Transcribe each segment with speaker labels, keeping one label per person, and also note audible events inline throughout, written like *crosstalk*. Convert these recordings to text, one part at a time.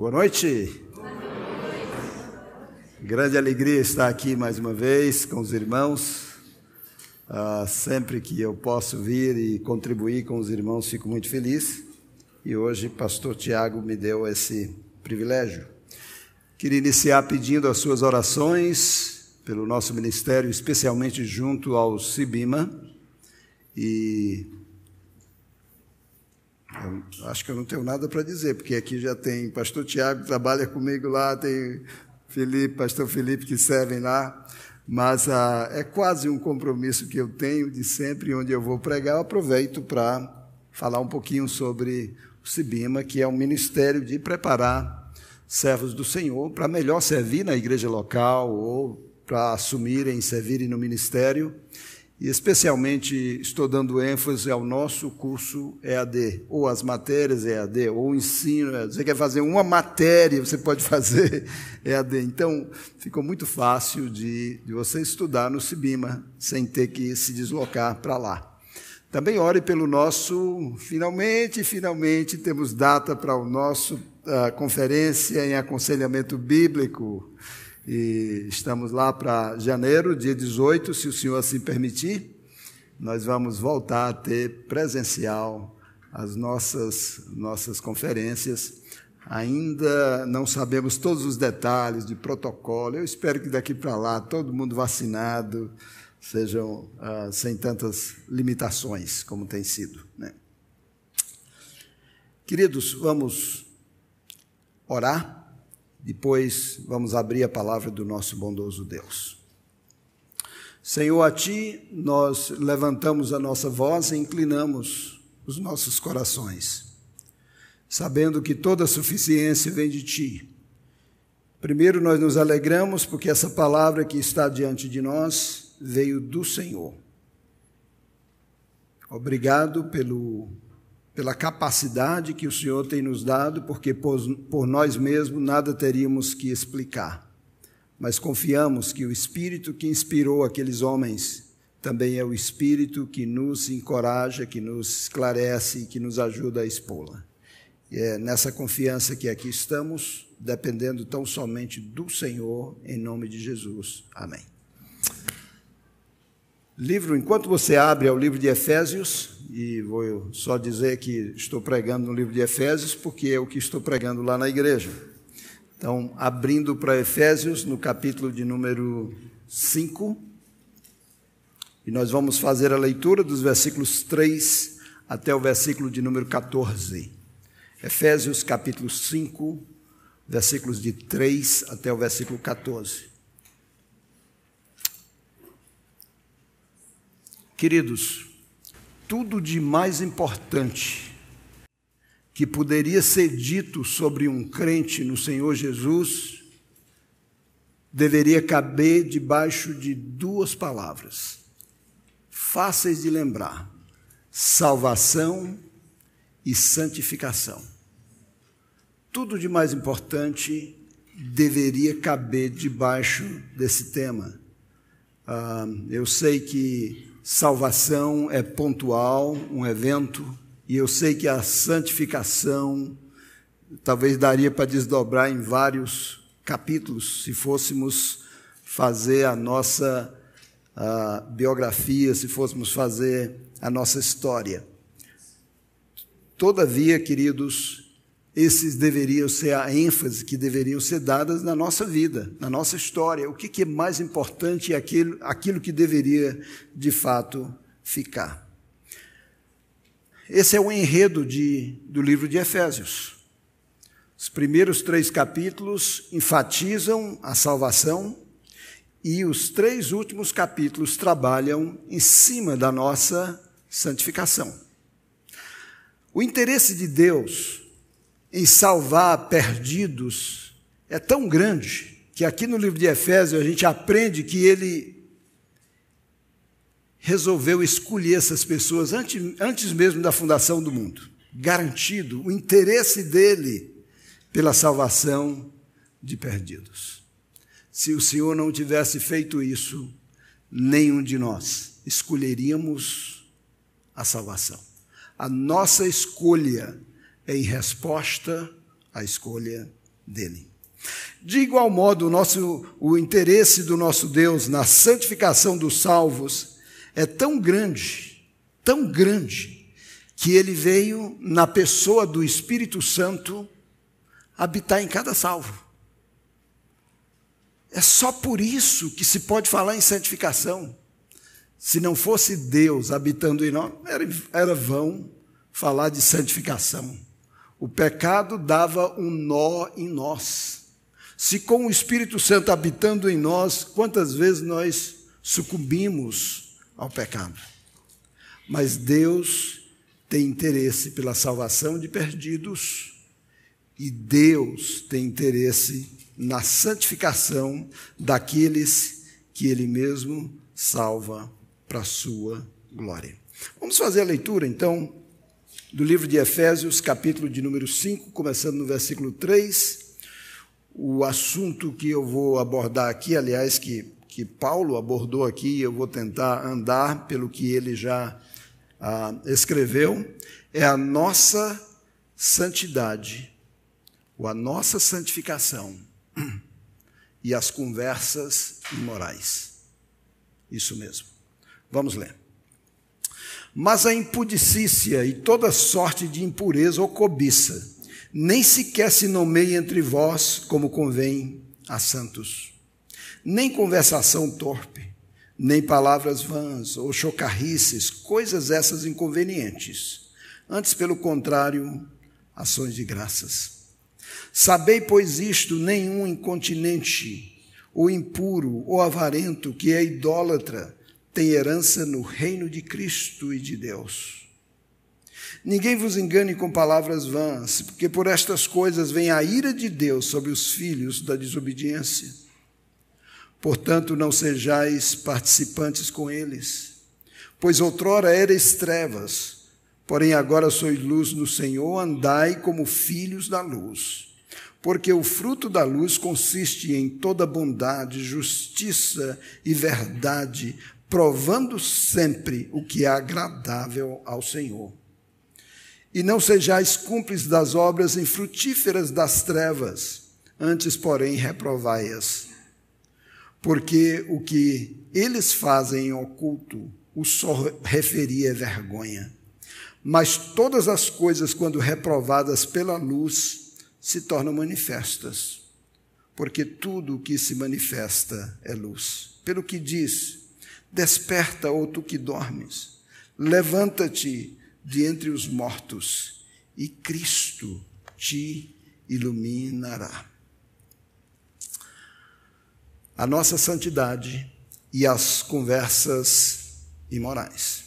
Speaker 1: Boa noite. Grande alegria estar aqui mais uma vez com os irmãos. Uh, sempre que eu posso vir e contribuir com os irmãos, fico muito feliz. E hoje, Pastor Tiago me deu esse privilégio. Queria iniciar pedindo as suas orações pelo nosso ministério, especialmente junto ao Sibima. E eu acho que eu não tenho nada para dizer, porque aqui já tem pastor Tiago que trabalha comigo lá, tem Felipe, pastor Felipe que servem lá, mas ah, é quase um compromisso que eu tenho de sempre, onde eu vou pregar, eu aproveito para falar um pouquinho sobre o Sibima, que é um ministério de preparar servos do Senhor para melhor servir na igreja local ou para assumirem, servirem no ministério. E especialmente estou dando ênfase ao nosso curso EAD, ou as matérias EAD, ou o ensino. Você quer fazer uma matéria, você pode *laughs* fazer EAD. Então, ficou muito fácil de, de você estudar no Cibima, sem ter que se deslocar para lá. Também ore pelo nosso, finalmente, finalmente temos data para o nosso uh, conferência em aconselhamento bíblico. E estamos lá para janeiro, dia 18, se o senhor assim permitir, nós vamos voltar a ter presencial as nossas, nossas conferências. Ainda não sabemos todos os detalhes de protocolo. Eu espero que daqui para lá todo mundo vacinado, sejam ah, sem tantas limitações como tem sido. Né? Queridos, vamos orar. Depois vamos abrir a palavra do nosso bondoso Deus. Senhor, a Ti nós levantamos a nossa voz e inclinamos os nossos corações, sabendo que toda suficiência vem de Ti. Primeiro, nós nos alegramos porque essa palavra que está diante de nós veio do Senhor. Obrigado pelo pela capacidade que o Senhor tem nos dado, porque por, nós mesmos nada teríamos que explicar. Mas confiamos que o Espírito que inspirou aqueles homens também é o Espírito que nos encoraja, que nos esclarece e que nos ajuda a expô-la. E é nessa confiança que aqui estamos, dependendo tão somente do Senhor, em nome de Jesus. Amém. Livro, enquanto você abre ao livro de Efésios, e vou só dizer que estou pregando no livro de Efésios, porque é o que estou pregando lá na igreja. Então, abrindo para Efésios, no capítulo de número 5, e nós vamos fazer a leitura dos versículos 3 até o versículo de número 14. Efésios, capítulo 5, versículos de 3 até o versículo 14. Queridos, tudo de mais importante que poderia ser dito sobre um crente no Senhor Jesus deveria caber debaixo de duas palavras, fáceis de lembrar: salvação e santificação. Tudo de mais importante deveria caber debaixo desse tema. Ah, eu sei que salvação é pontual, um evento, e eu sei que a santificação talvez daria para desdobrar em vários capítulos, se fôssemos fazer a nossa a biografia, se fôssemos fazer a nossa história. Todavia, queridos, esses deveriam ser a ênfase que deveriam ser dadas na nossa vida, na nossa história. O que, é mais importante é aquilo, aquilo que deveria, de fato, ficar. Esse é o enredo de, do livro de Efésios. Os primeiros três capítulos enfatizam a salvação e os três últimos capítulos trabalham em cima da nossa santificação. O interesse de Deus em salvar perdidos é tão grande que aqui no livro de Efésios a gente aprende que ele resolveu escolher essas pessoas antes, antes mesmo da fundação do mundo. Garantido o interesse dele pela salvação de perdidos. Se o Senhor não tivesse feito isso, nenhum de nós escolheríamos a salvação. A nossa escolha em resposta à escolha dele. De igual modo, o, nosso, o interesse do nosso Deus na santificação dos salvos é tão grande, tão grande, que ele veio na pessoa do Espírito Santo habitar em cada salvo. É só por isso que se pode falar em santificação. Se não fosse Deus habitando em nós, era, era vão falar de santificação. O pecado dava um nó em nós. Se com o Espírito Santo habitando em nós, quantas vezes nós sucumbimos ao pecado? Mas Deus tem interesse pela salvação de perdidos e Deus tem interesse na santificação daqueles que Ele mesmo salva para a sua glória. Vamos fazer a leitura, então, do livro de Efésios, capítulo de número 5, começando no versículo 3. O assunto que eu vou abordar aqui, aliás, que, que Paulo abordou aqui, eu vou tentar andar pelo que ele já ah, escreveu, é a nossa santidade, ou a nossa santificação *clears throat* e as conversas imorais. Isso mesmo. Vamos ler. Mas a impudicícia e toda sorte de impureza ou cobiça, nem sequer se nomeia entre vós como convém a santos. Nem conversação torpe, nem palavras vãs ou chocarrices, coisas essas inconvenientes. Antes, pelo contrário, ações de graças. Sabei, pois, isto: nenhum incontinente, ou impuro, ou avarento, que é idólatra, tem herança no reino de Cristo e de Deus. Ninguém vos engane com palavras vãs, porque por estas coisas vem a ira de Deus sobre os filhos da desobediência. Portanto, não sejais participantes com eles, pois outrora erais trevas, porém agora sois luz no Senhor, andai como filhos da luz. Porque o fruto da luz consiste em toda bondade, justiça e verdade, provando sempre o que é agradável ao Senhor. E não sejais cúmplices das obras infrutíferas das trevas, antes, porém, reprovai-as. Porque o que eles fazem em oculto, o só referia é vergonha. Mas todas as coisas, quando reprovadas pela luz, se tornam manifestas, porque tudo o que se manifesta é luz. Pelo que diz: Desperta, ou tu que dormes, levanta-te de entre os mortos, e Cristo te iluminará. A nossa santidade e as conversas imorais.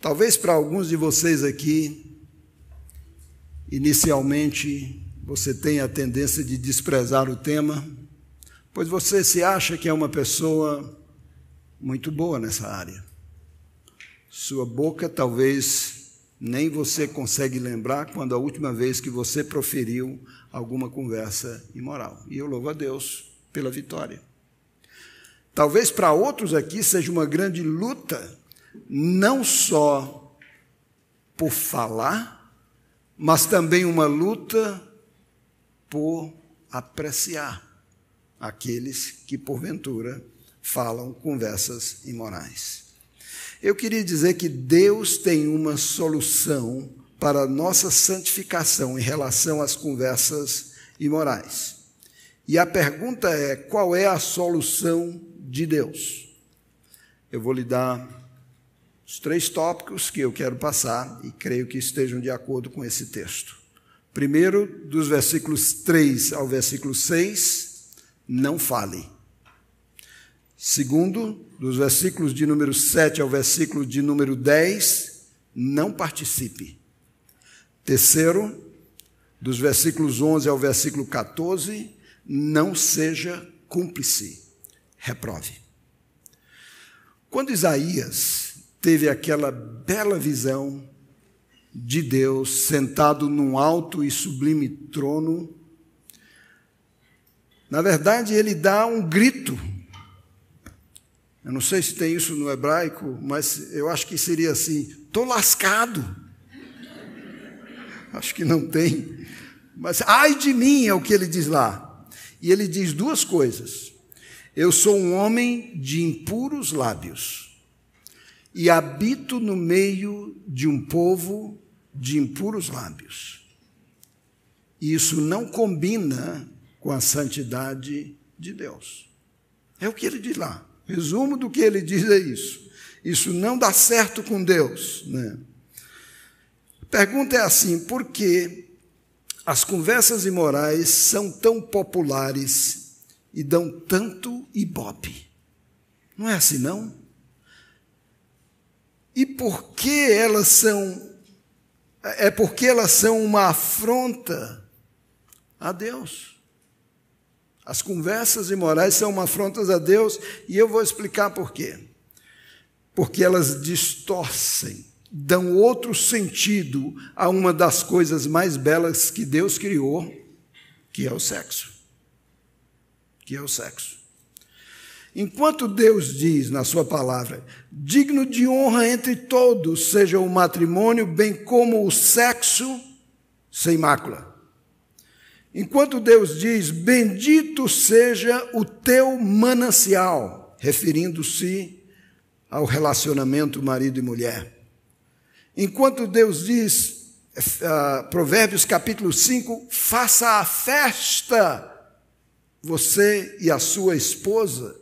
Speaker 1: Talvez para alguns de vocês aqui Inicialmente, você tem a tendência de desprezar o tema, pois você se acha que é uma pessoa muito boa nessa área. Sua boca talvez nem você consegue lembrar quando a última vez que você proferiu alguma conversa imoral. E eu louvo a Deus pela vitória. Talvez para outros aqui seja uma grande luta, não só por falar, mas também uma luta por apreciar aqueles que, porventura, falam conversas imorais. Eu queria dizer que Deus tem uma solução para a nossa santificação em relação às conversas imorais. E a pergunta é: qual é a solução de Deus? Eu vou lhe dar os três tópicos que eu quero passar e creio que estejam de acordo com esse texto. Primeiro, dos versículos 3 ao versículo 6, não fale. Segundo, dos versículos de número 7 ao versículo de número 10, não participe. Terceiro, dos versículos 11 ao versículo 14, não seja cúmplice, reprove. Quando Isaías teve aquela bela visão de Deus sentado num alto e sublime trono. Na verdade, ele dá um grito. Eu não sei se tem isso no hebraico, mas eu acho que seria assim: estou lascado. Acho que não tem. Mas ai de mim é o que ele diz lá. E ele diz duas coisas. Eu sou um homem de impuros lábios e habito no meio de um povo de impuros lábios. E isso não combina com a santidade de Deus. É o que ele diz lá. Resumo do que ele diz é isso. Isso não dá certo com Deus. Né? A pergunta é assim: por que as conversas imorais são tão populares e dão tanto ibope? Não é assim, não? E por que elas são. É porque elas são uma afronta a Deus. As conversas imorais são uma afronta a Deus e eu vou explicar por quê. Porque elas distorcem, dão outro sentido a uma das coisas mais belas que Deus criou, que é o sexo. Que é o sexo. Enquanto Deus diz na Sua palavra, digno de honra entre todos seja o matrimônio, bem como o sexo sem mácula. Enquanto Deus diz: Bendito seja o teu manancial, referindo-se ao relacionamento marido e mulher. Enquanto Deus diz, uh, Provérbios capítulo 5, faça a festa, você e a sua esposa.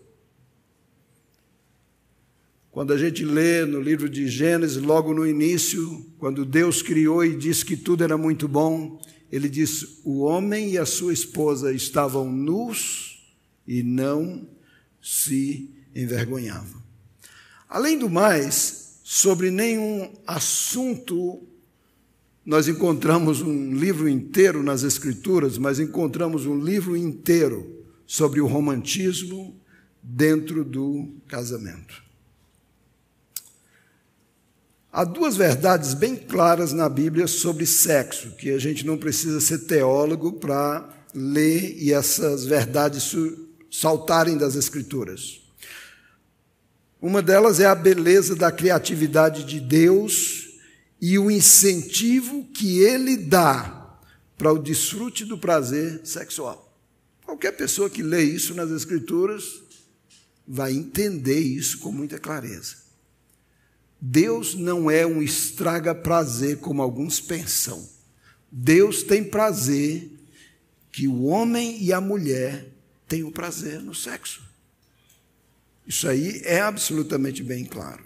Speaker 1: Quando a gente lê no livro de Gênesis, logo no início, quando Deus criou e disse que tudo era muito bom, ele diz: o homem e a sua esposa estavam nus e não se envergonhavam. Além do mais, sobre nenhum assunto nós encontramos um livro inteiro nas Escrituras, mas encontramos um livro inteiro sobre o romantismo dentro do casamento. Há duas verdades bem claras na Bíblia sobre sexo, que a gente não precisa ser teólogo para ler e essas verdades saltarem das Escrituras. Uma delas é a beleza da criatividade de Deus e o incentivo que ele dá para o desfrute do prazer sexual. Qualquer pessoa que lê isso nas Escrituras vai entender isso com muita clareza. Deus não é um estraga prazer como alguns pensam. Deus tem prazer que o homem e a mulher tenham prazer no sexo. Isso aí é absolutamente bem claro.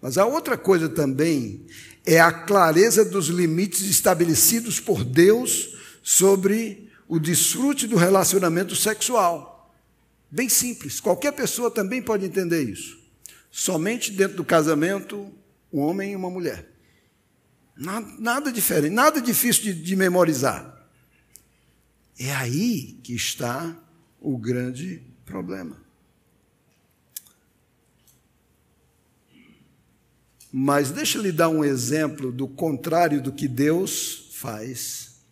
Speaker 1: Mas a outra coisa também é a clareza dos limites estabelecidos por Deus sobre o desfrute do relacionamento sexual. Bem simples, qualquer pessoa também pode entender isso. Somente dentro do casamento, um homem e uma mulher. Nada, nada diferente, nada difícil de, de memorizar. É aí que está o grande problema. Mas deixa eu lhe dar um exemplo do contrário do que Deus faz.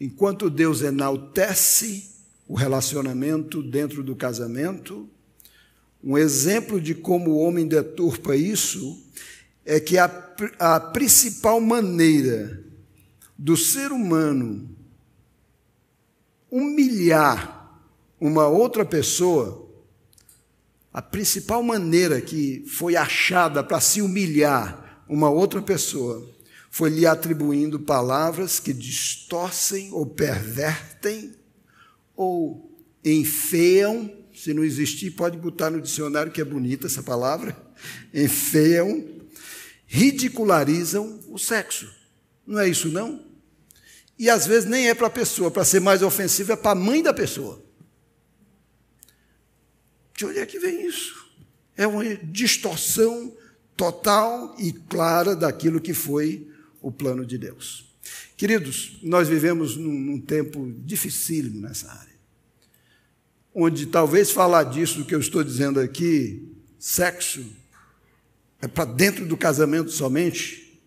Speaker 1: Enquanto Deus enaltece o relacionamento dentro do casamento, um exemplo de como o homem deturpa isso é que a, a principal maneira do ser humano humilhar uma outra pessoa, a principal maneira que foi achada para se humilhar uma outra pessoa foi lhe atribuindo palavras que distorcem ou pervertem ou enfeiam se não existir, pode botar no dicionário que é bonita essa palavra. Enfeiam, ridicularizam o sexo. Não é isso, não? E às vezes nem é para a pessoa, para ser mais ofensivo, é para a mãe da pessoa. De onde é que vem isso? É uma distorção total e clara daquilo que foi o plano de Deus. Queridos, nós vivemos num, num tempo dificílimo nessa área onde talvez falar disso que eu estou dizendo aqui, sexo, é para dentro do casamento somente,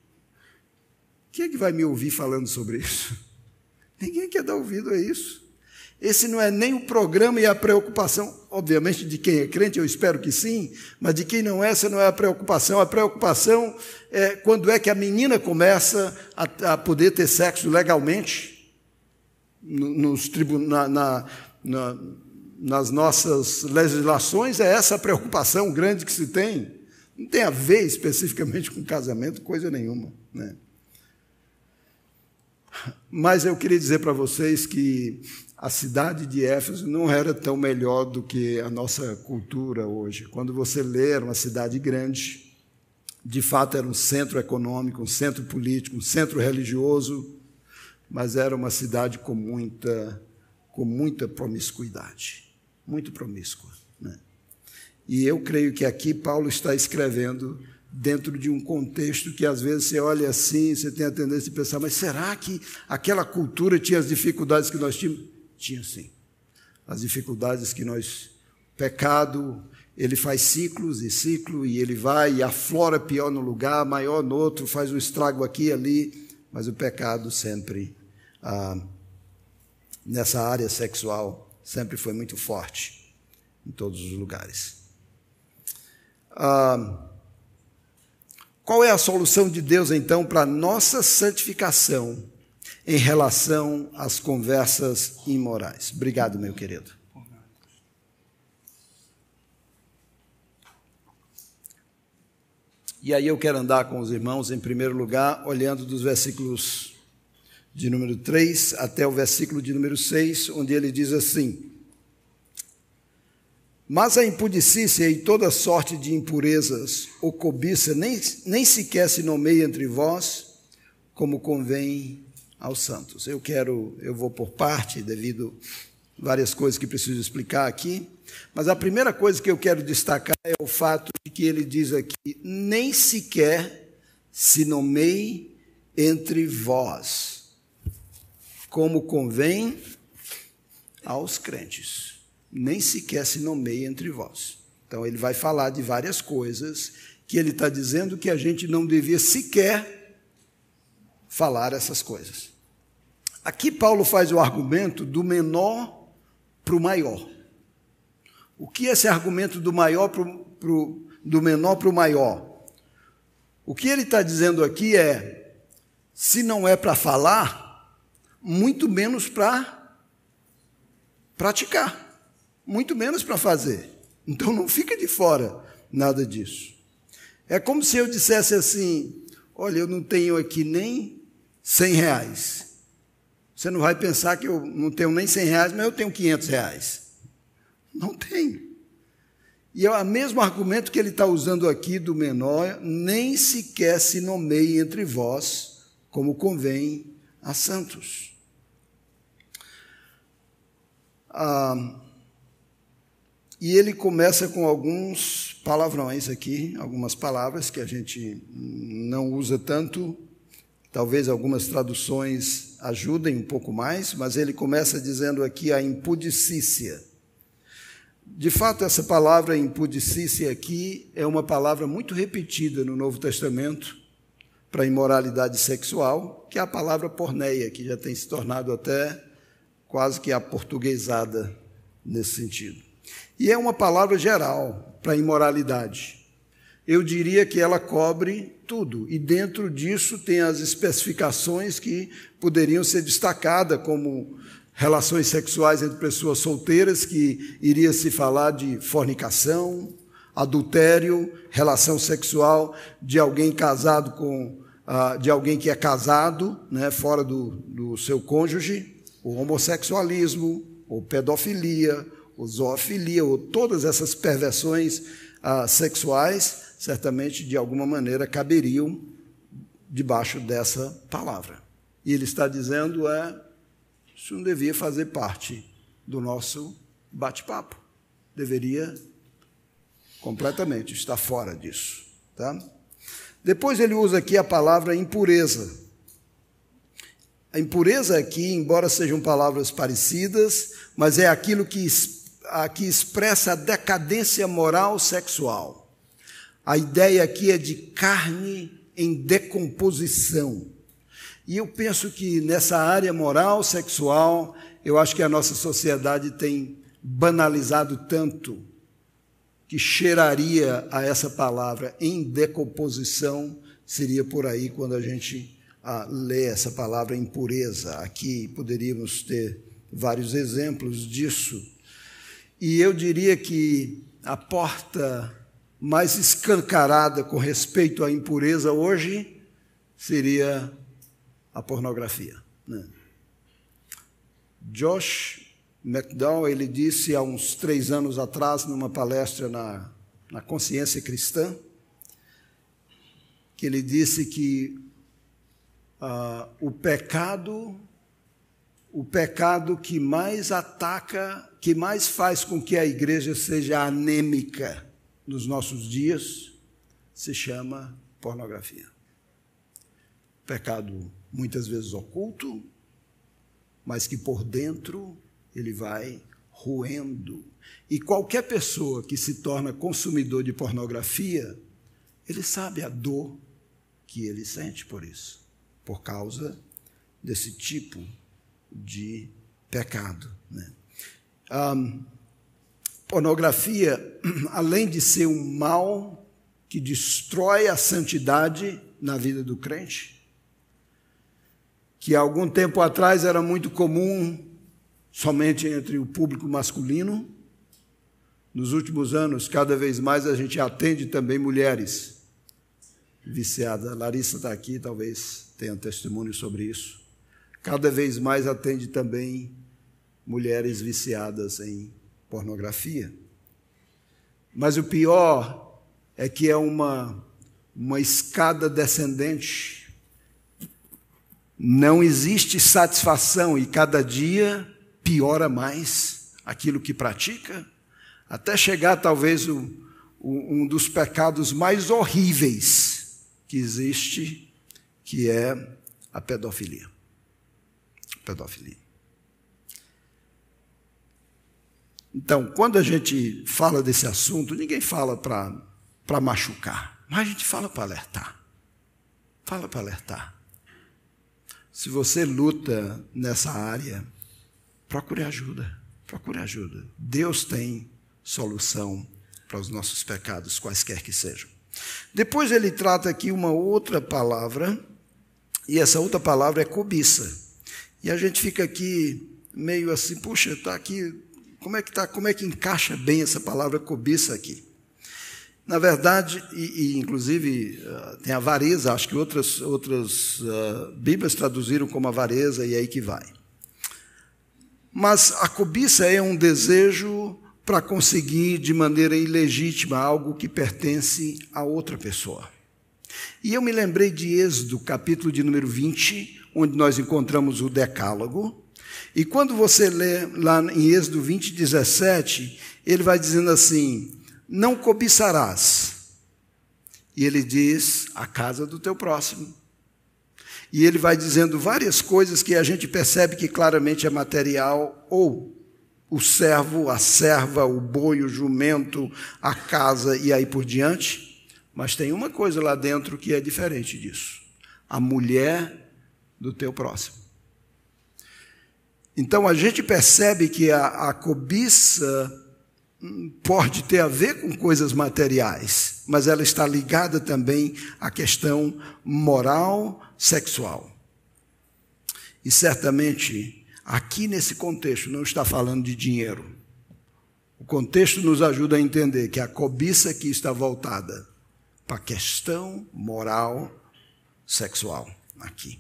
Speaker 1: quem é que vai me ouvir falando sobre isso? *laughs* Ninguém quer dar ouvido a isso. Esse não é nem o programa e a preocupação, obviamente, de quem é crente, eu espero que sim, mas de quem não é, essa não é a preocupação. A preocupação é quando é que a menina começa a, a poder ter sexo legalmente. nos tribunais, na, na, nas nossas legislações, é essa preocupação grande que se tem. Não tem a ver especificamente com casamento, coisa nenhuma. Né? Mas eu queria dizer para vocês que a cidade de Éfeso não era tão melhor do que a nossa cultura hoje. Quando você lê, era uma cidade grande, de fato era um centro econômico, um centro político, um centro religioso, mas era uma cidade com muita, com muita promiscuidade, muito promíscua. Né? E eu creio que aqui Paulo está escrevendo dentro de um contexto que às vezes você olha assim, você tem a tendência de pensar, mas será que aquela cultura tinha as dificuldades que nós tínhamos? Tinha sim. As dificuldades que nós. Pecado, ele faz ciclos e ciclo, e ele vai e aflora pior no lugar, maior no outro, faz um estrago aqui e ali, mas o pecado sempre, ah, nessa área sexual, sempre foi muito forte em todos os lugares. Ah, qual é a solução de Deus, então, para nossa santificação em relação às conversas imorais? Obrigado, meu querido. E aí eu quero andar com os irmãos, em primeiro lugar, olhando dos versículos de número 3 até o versículo de número 6, onde ele diz assim: mas a impudicícia e toda sorte de impurezas ou cobiça nem, nem sequer se nomeia entre vós, como convém aos santos. Eu quero, eu vou por parte, devido várias coisas que preciso explicar aqui, mas a primeira coisa que eu quero destacar é o fato de que ele diz aqui: nem sequer se nomeie entre vós, como convém aos crentes nem sequer se nomeia entre vós. Então, ele vai falar de várias coisas que ele está dizendo que a gente não devia sequer falar essas coisas. Aqui, Paulo faz o argumento do menor para o maior. O que é esse argumento do maior pro, pro, do menor para o maior? O que ele está dizendo aqui é: se não é para falar, muito menos para praticar muito menos para fazer. Então não fica de fora nada disso. É como se eu dissesse assim: olha, eu não tenho aqui nem 100 reais. Você não vai pensar que eu não tenho nem 100 reais, mas eu tenho 500 reais. Não tenho. E é o mesmo argumento que ele está usando aqui do menor, nem sequer se nomeie entre vós, como convém a santos. Ah, e ele começa com alguns palavrões aqui, algumas palavras que a gente não usa tanto. Talvez algumas traduções ajudem um pouco mais, mas ele começa dizendo aqui a impudicícia. De fato, essa palavra impudicícia aqui é uma palavra muito repetida no Novo Testamento para imoralidade sexual, que é a palavra porneia, que já tem se tornado até quase que aportuguesada nesse sentido. E é uma palavra geral para imoralidade. Eu diria que ela cobre tudo, e dentro disso tem as especificações que poderiam ser destacadas, como relações sexuais entre pessoas solteiras, que iria se falar de fornicação, adultério, relação sexual de alguém casado com uh, de alguém que é casado, né, fora do, do seu cônjuge, o homossexualismo, ou pedofilia, ou zoofilia, ou todas essas perversões ah, sexuais, certamente de alguma maneira caberiam debaixo dessa palavra. E ele está dizendo é isso não devia fazer parte do nosso bate-papo. Deveria completamente estar fora disso, tá? Depois ele usa aqui a palavra impureza. A impureza aqui, embora sejam palavras parecidas, mas é aquilo que aqui expressa a decadência moral sexual. A ideia aqui é de carne em decomposição. E eu penso que nessa área moral sexual, eu acho que a nossa sociedade tem banalizado tanto que cheiraria a essa palavra em decomposição, seria por aí quando a gente a ler essa palavra impureza. Aqui poderíamos ter vários exemplos disso. E eu diria que a porta mais escancarada com respeito à impureza hoje seria a pornografia. Né? Josh McDowell ele disse há uns três anos atrás numa palestra na, na Consciência Cristã que ele disse que uh, o pecado o pecado que mais ataca, que mais faz com que a igreja seja anêmica nos nossos dias, se chama pornografia. Pecado muitas vezes oculto, mas que por dentro ele vai roendo. E qualquer pessoa que se torna consumidor de pornografia, ele sabe a dor que ele sente por isso, por causa desse tipo de pecado. Né? Pornografia, *clears throat* além de ser um mal que destrói a santidade na vida do crente, que algum tempo atrás era muito comum somente entre o público masculino, nos últimos anos, cada vez mais a gente atende também mulheres viciadas. A Larissa está aqui, talvez tenha um testemunho sobre isso cada vez mais atende também mulheres viciadas em pornografia. Mas o pior é que é uma, uma escada descendente. Não existe satisfação e cada dia piora mais aquilo que pratica, até chegar talvez o, o, um dos pecados mais horríveis que existe, que é a pedofilia pedofilia. Então, quando a gente fala desse assunto, ninguém fala para machucar, mas a gente fala para alertar. Fala para alertar. Se você luta nessa área, procure ajuda. Procure ajuda. Deus tem solução para os nossos pecados, quaisquer que sejam. Depois ele trata aqui uma outra palavra, e essa outra palavra é cobiça. E a gente fica aqui meio assim, puxa, está aqui, como é que tá, como é que encaixa bem essa palavra cobiça aqui? Na verdade, e, e inclusive uh, tem avareza, acho que outras, outras uh, Bíblias traduziram como avareza e é aí que vai. Mas a cobiça é um desejo para conseguir de maneira ilegítima algo que pertence a outra pessoa. E eu me lembrei de Êxodo, capítulo de número 20, onde nós encontramos o Decálogo. E quando você lê lá em Êxodo 20, 17, ele vai dizendo assim: Não cobiçarás. E ele diz: A casa do teu próximo. E ele vai dizendo várias coisas que a gente percebe que claramente é material, ou o servo, a serva, o boi, o jumento, a casa e aí por diante. Mas tem uma coisa lá dentro que é diferente disso: a mulher do teu próximo. Então a gente percebe que a, a cobiça pode ter a ver com coisas materiais, mas ela está ligada também à questão moral, sexual. E certamente, aqui nesse contexto, não está falando de dinheiro. O contexto nos ajuda a entender que a cobiça aqui está voltada para a questão moral, sexual, aqui.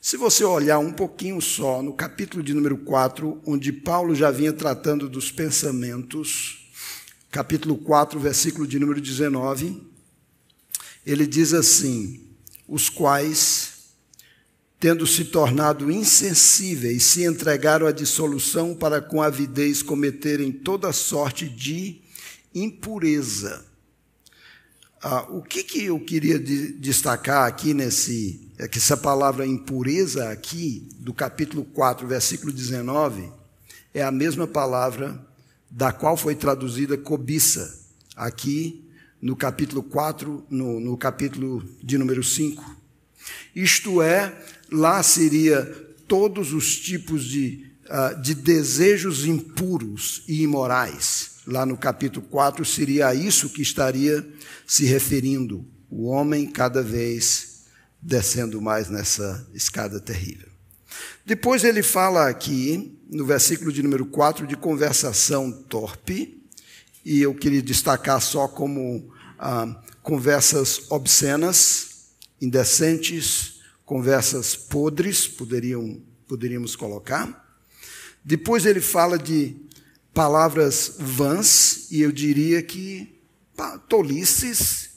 Speaker 1: Se você olhar um pouquinho só no capítulo de número 4, onde Paulo já vinha tratando dos pensamentos, capítulo 4, versículo de número 19, ele diz assim: os quais, tendo se tornado insensíveis, se entregaram à dissolução para com avidez cometerem toda sorte de impureza. Ah, o que, que eu queria de, destacar aqui nesse é que essa palavra impureza aqui, do capítulo 4, versículo 19, é a mesma palavra da qual foi traduzida cobiça, aqui no capítulo 4, no, no capítulo de número 5. Isto é, lá seria todos os tipos de, uh, de desejos impuros e imorais. Lá no capítulo 4 seria a isso que estaria se referindo. O homem cada vez descendo mais nessa escada terrível. Depois ele fala aqui, no versículo de número 4, de conversação torpe, e eu queria destacar só como ah, conversas obscenas, indecentes, conversas podres, poderiam, poderíamos colocar. Depois ele fala de palavras vãs, e eu diria que tolices,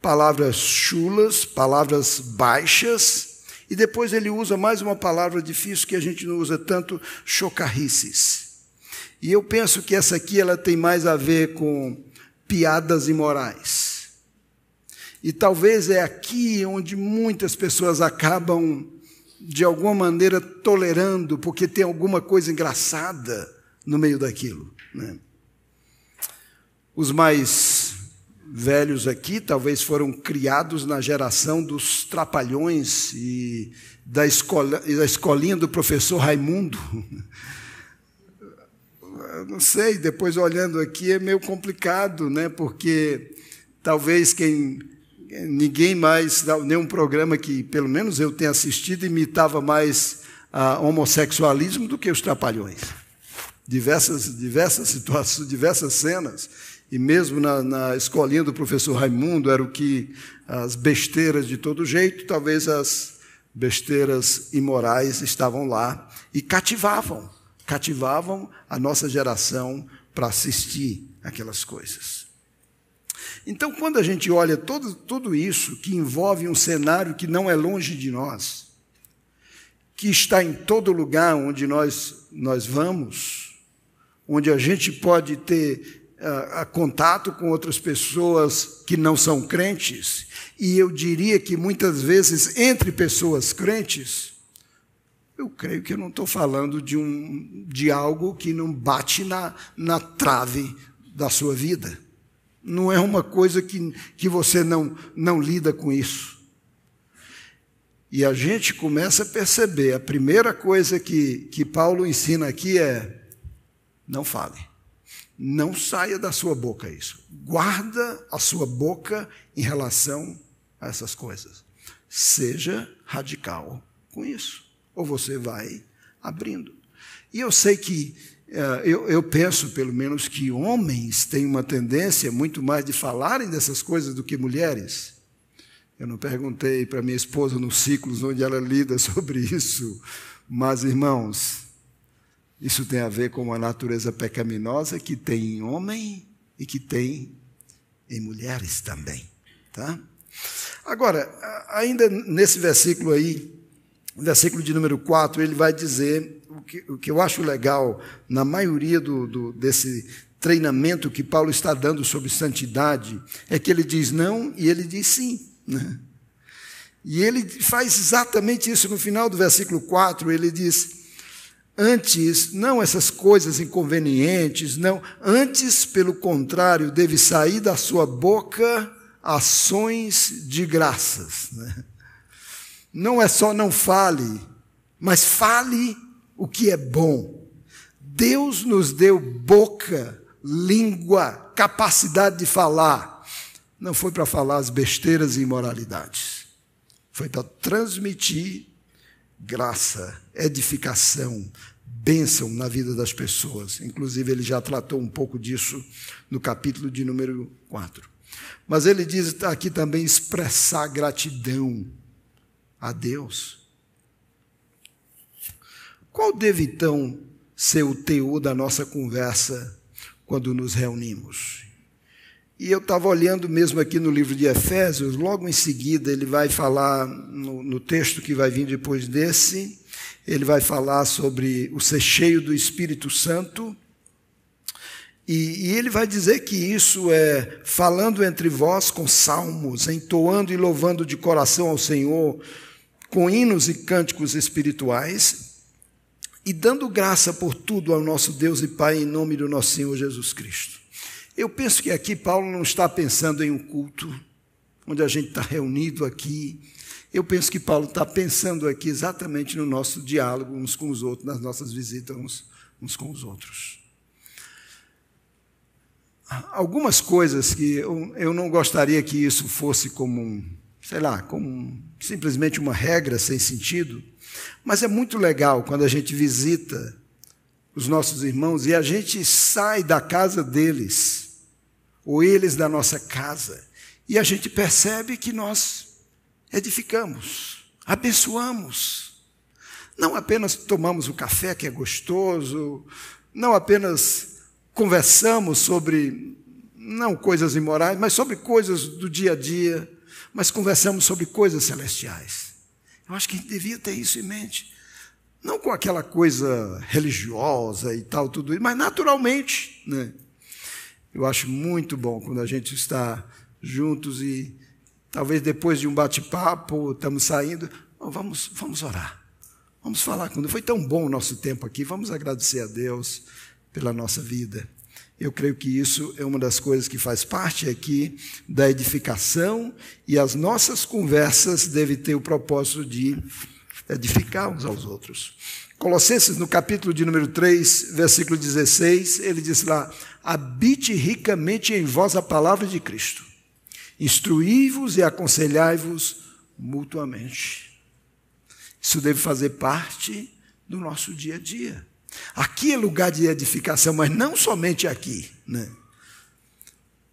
Speaker 1: palavras chulas, palavras baixas, e depois ele usa mais uma palavra difícil que a gente não usa tanto, chocarrices. E eu penso que essa aqui ela tem mais a ver com piadas imorais. E talvez é aqui onde muitas pessoas acabam de alguma maneira tolerando, porque tem alguma coisa engraçada no meio daquilo. Né? Os mais velhos aqui talvez foram criados na geração dos trapalhões e da, escola, da escolinha do professor Raimundo. Não sei, depois olhando aqui é meio complicado, né? Porque talvez quem ninguém mais, nenhum programa que pelo menos eu tenha assistido imitava mais a homossexualismo do que os trapalhões. Diversas, diversas situações, diversas cenas e mesmo na, na escolinha do professor Raimundo, era o que as besteiras de todo jeito, talvez as besteiras imorais estavam lá e cativavam, cativavam a nossa geração para assistir aquelas coisas. Então, quando a gente olha todo, tudo isso que envolve um cenário que não é longe de nós, que está em todo lugar onde nós, nós vamos, onde a gente pode ter a contato com outras pessoas que não são crentes, e eu diria que muitas vezes entre pessoas crentes, eu creio que eu não estou falando de, um, de algo que não bate na, na trave da sua vida. Não é uma coisa que, que você não, não lida com isso. E a gente começa a perceber, a primeira coisa que, que Paulo ensina aqui é: não fale. Não saia da sua boca isso. Guarda a sua boca em relação a essas coisas. Seja radical com isso. Ou você vai abrindo. E eu sei que, eu, eu penso pelo menos que homens têm uma tendência muito mais de falarem dessas coisas do que mulheres. Eu não perguntei para minha esposa nos ciclos onde ela lida *laughs* sobre isso, mas irmãos, isso tem a ver com uma natureza pecaminosa que tem em homem e que tem em mulheres também. Tá? Agora, ainda nesse versículo aí, versículo de número 4, ele vai dizer o que, o que eu acho legal na maioria do, do, desse treinamento que Paulo está dando sobre santidade, é que ele diz não e ele diz sim. Né? E ele faz exatamente isso no final do versículo 4, ele diz: Antes, não essas coisas inconvenientes, não. Antes, pelo contrário, deve sair da sua boca ações de graças. Né? Não é só não fale, mas fale o que é bom. Deus nos deu boca, língua, capacidade de falar. Não foi para falar as besteiras e imoralidades. Foi para transmitir graça, edificação, bênção na vida das pessoas. Inclusive, ele já tratou um pouco disso no capítulo de número 4. Mas ele diz aqui também expressar gratidão a Deus. Qual deve então ser o teor da nossa conversa quando nos reunimos? E eu estava olhando mesmo aqui no livro de Efésios, logo em seguida ele vai falar, no, no, texto que vai vir depois desse, ele vai falar sobre o ser cheio do Espírito Santo. E, e ele vai dizer que isso é falando entre vós com salmos, entoando e louvando de coração ao Senhor, com hinos e cânticos espirituais, e dando graça por tudo ao nosso Deus e Pai, em nome do nosso Senhor Jesus Cristo. Eu penso que aqui Paulo não está pensando em um culto, onde a gente está reunido aqui. Eu penso que Paulo está pensando aqui exatamente no nosso diálogo uns com os outros, nas nossas visitas uns, uns com os outros. Algumas coisas que eu, eu não gostaria que isso fosse como um sei lá, como simplesmente uma regra sem sentido, mas é muito legal quando a gente visita os nossos irmãos e a gente sai da casa deles, ou eles da nossa casa, e a gente percebe que nós edificamos, abençoamos. Não apenas tomamos o café que é gostoso, não apenas conversamos sobre não coisas imorais, mas sobre coisas do dia a dia, mas conversamos sobre coisas celestiais. Eu acho que a gente devia ter isso em mente. Não com aquela coisa religiosa e tal, tudo isso, mas naturalmente. Né? Eu acho muito bom quando a gente está juntos e talvez depois de um bate-papo, estamos saindo, vamos, vamos orar. Vamos falar quando foi tão bom o nosso tempo aqui, vamos agradecer a Deus pela nossa vida. Eu creio que isso é uma das coisas que faz parte aqui da edificação e as nossas conversas devem ter o propósito de edificar uns aos outros. Colossenses, no capítulo de número 3, versículo 16, ele diz lá: Habite ricamente em vós a palavra de Cristo, instruí-vos e aconselhai-vos mutuamente. Isso deve fazer parte do nosso dia a dia. Aqui é lugar de edificação, mas não somente aqui. Né?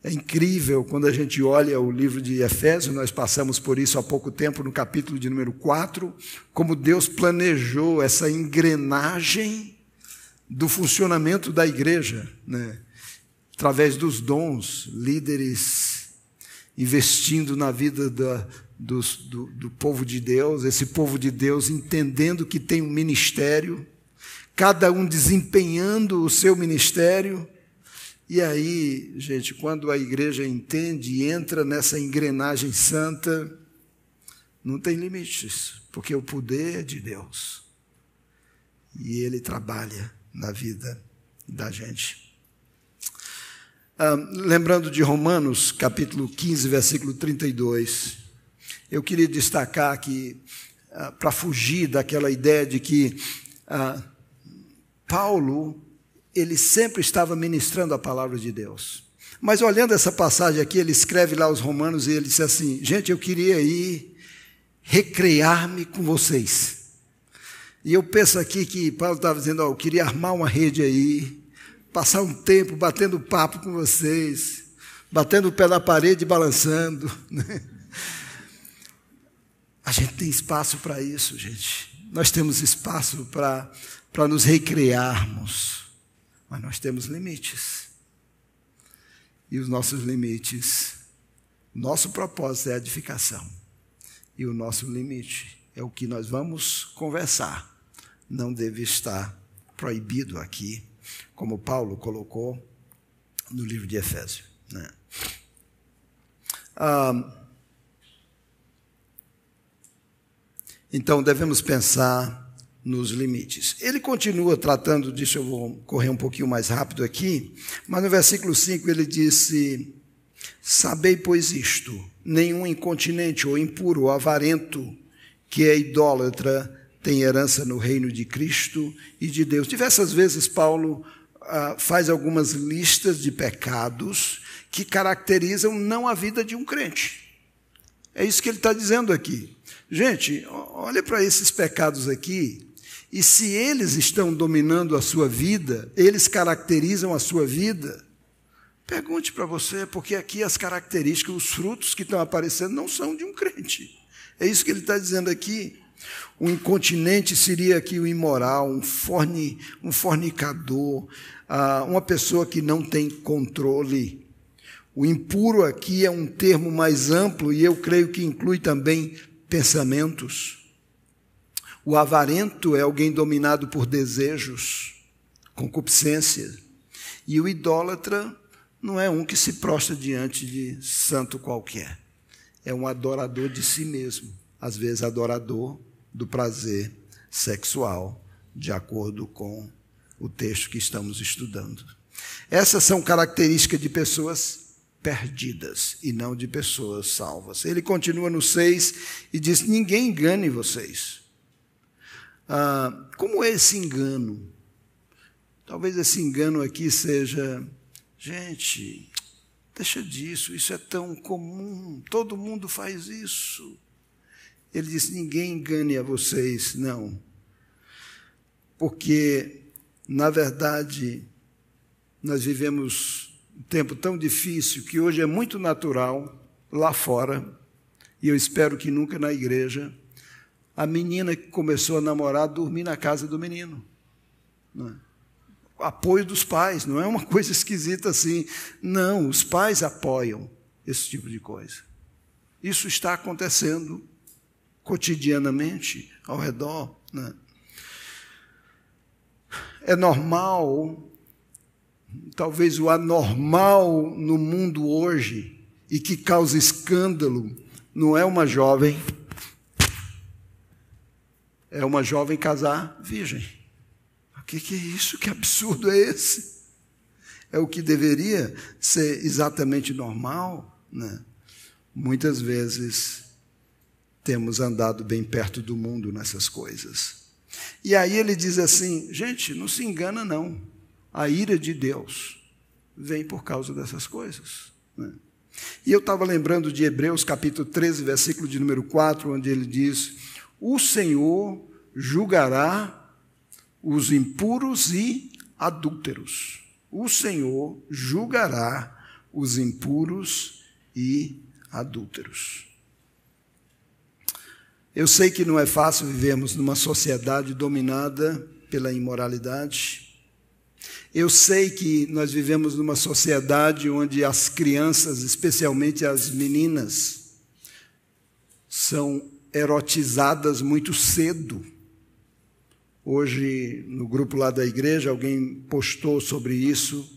Speaker 1: É incrível quando a gente olha o livro de Efésios, nós passamos por isso há pouco tempo, no capítulo de número 4, como Deus planejou essa engrenagem do funcionamento da igreja, né? Através dos dons, líderes investindo na vida da, do, do, do povo de Deus, esse povo de Deus entendendo que tem um ministério, cada um desempenhando o seu ministério e aí, gente, quando a igreja entende e entra nessa engrenagem santa, não tem limites, porque o poder é de Deus. E ele trabalha na vida da gente. Ah, lembrando de Romanos, capítulo 15, versículo 32, eu queria destacar que, ah, para fugir daquela ideia de que ah, Paulo ele sempre estava ministrando a palavra de Deus. Mas olhando essa passagem aqui, ele escreve lá aos Romanos e ele disse assim: Gente, eu queria ir recrear-me com vocês. E eu penso aqui que Paulo estava dizendo: oh, Eu queria armar uma rede aí, passar um tempo batendo papo com vocês, batendo o pé na parede e balançando. Né? A gente tem espaço para isso, gente. Nós temos espaço para nos recrearmos. Mas nós temos limites. E os nossos limites, nosso propósito é a edificação. E o nosso limite é o que nós vamos conversar. Não deve estar proibido aqui, como Paulo colocou no livro de Efésios. Né? Ah, então devemos pensar nos limites. Ele continua tratando disso, eu vou correr um pouquinho mais rápido aqui, mas no versículo 5 ele disse: Sabei, pois, isto: nenhum incontinente ou impuro ou avarento que é idólatra tem herança no reino de Cristo e de Deus. Diversas vezes Paulo ah, faz algumas listas de pecados que caracterizam não a vida de um crente. É isso que ele está dizendo aqui. Gente, olha para esses pecados aqui, e se eles estão dominando a sua vida, eles caracterizam a sua vida, pergunte para você, porque aqui as características, os frutos que estão aparecendo não são de um crente. É isso que ele está dizendo aqui. O incontinente seria aqui o imoral, um, forni, um fornicador, ah, uma pessoa que não tem controle. O impuro aqui é um termo mais amplo e eu creio que inclui também pensamentos. O avarento é alguém dominado por desejos, concupiscência. E o idólatra não é um que se prostra diante de santo qualquer. É um adorador de si mesmo, às vezes adorador do prazer sexual, de acordo com o texto que estamos estudando. Essas são características de pessoas perdidas e não de pessoas salvas. Ele continua no 6 e diz: Ninguém engane vocês. Ah, como é esse engano? Talvez esse engano aqui seja, gente, Deixa disso, isso é tão comum, todo mundo faz isso. Ele diz: ninguém engane a vocês, não. Porque, na verdade, nós vivemos um tempo tão difícil que hoje é muito natural, lá fora, e eu espero que nunca na igreja, a menina que começou a namorar dormir na casa do menino. Não é? apoio dos pais, não é uma *laughs* coisa esquisita assim. Não, os pais apoiam esse tipo de coisa. Isso está acontecendo cotidianamente ao redor. Né? É normal, talvez o anormal no mundo hoje e que causa escândalo, não é uma jovem, é uma jovem casar virgem que, que é isso? Que absurdo é esse? É o que deveria ser exatamente normal, né? Muitas vezes temos andado bem perto do mundo nessas coisas. E aí ele diz assim: gente, não se engana, não. A ira de Deus vem por causa dessas coisas. Né? E eu estava lembrando de Hebreus capítulo 13, versículo de número 4, onde ele diz: O Senhor julgará os impuros e adúlteros. O Senhor julgará os impuros e adúlteros. Eu sei que não é fácil vivermos numa sociedade dominada pela imoralidade. Eu sei que nós vivemos numa sociedade onde as crianças, especialmente as meninas, são erotizadas muito cedo Hoje, no grupo lá da igreja, alguém postou sobre isso,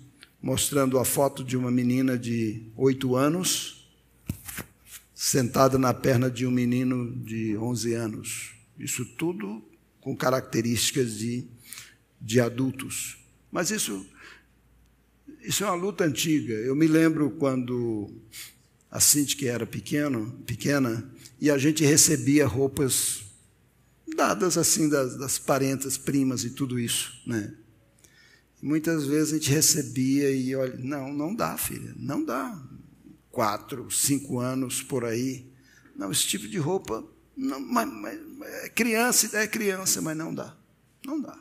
Speaker 1: mostrando a foto de uma menina de oito anos, sentada na perna de um menino de onze anos. Isso tudo com características de, de adultos. Mas isso, isso é uma luta antiga. Eu me lembro quando a Cinti, que era pequeno, pequena, e a gente recebia roupas dadas assim das, das parentas, primas e tudo isso, né? Muitas vezes a gente recebia e olha, não, não dá, filha, não dá. Quatro, cinco anos por aí. Não, esse tipo de roupa, não, mas, mas, é criança, é criança, mas não dá. Não dá.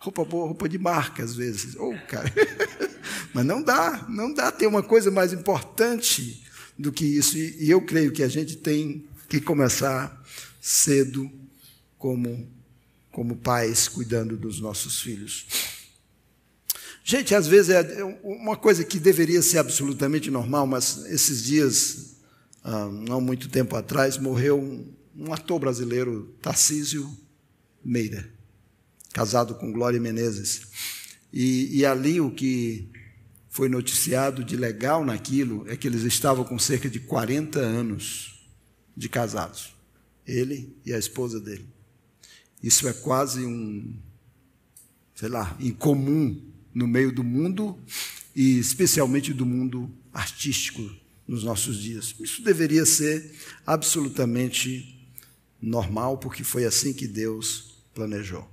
Speaker 1: Roupa boa, roupa de marca, às vezes. Oh, cara. *laughs* mas não dá, não dá. Tem uma coisa mais importante do que isso. E, e eu creio que a gente tem que começar cedo como, como pais cuidando dos nossos filhos. Gente, às vezes é uma coisa que deveria ser absolutamente normal, mas esses dias, ah, não muito tempo atrás, morreu um, um ator brasileiro, Tarcísio Meira, casado com Glória Menezes. E, e ali o que foi noticiado de legal naquilo é que eles estavam com cerca de 40 anos de casados. Ele e a esposa dele. Isso é quase um, sei lá, incomum no meio do mundo e especialmente do mundo artístico nos nossos dias. Isso deveria ser absolutamente normal, porque foi assim que Deus planejou.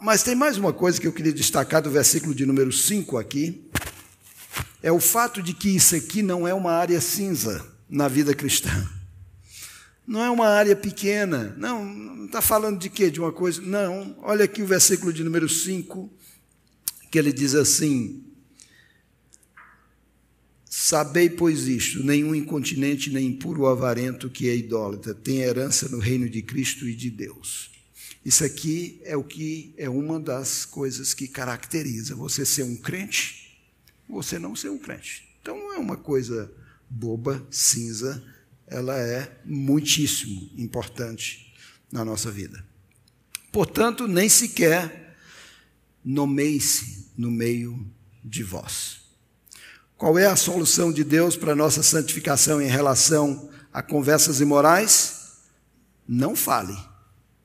Speaker 1: Mas tem mais uma coisa que eu queria destacar do versículo de número 5 aqui. É o fato de que isso aqui não é uma área cinza na vida cristã. Não é uma área pequena. Não, não está falando de quê? De uma coisa. Não. Olha aqui o versículo de número 5, que ele diz assim: Sabei, pois, isto: nenhum incontinente, nem impuro avarento que é idólatra tem herança no reino de Cristo e de Deus. Isso aqui é o que é uma das coisas que caracteriza você ser um crente, você não ser um crente. Então não é uma coisa boba, cinza, ela é muitíssimo importante na nossa vida. Portanto, nem sequer nomeie-se no meio de vós. Qual é a solução de Deus para a nossa santificação em relação a conversas imorais? Não fale.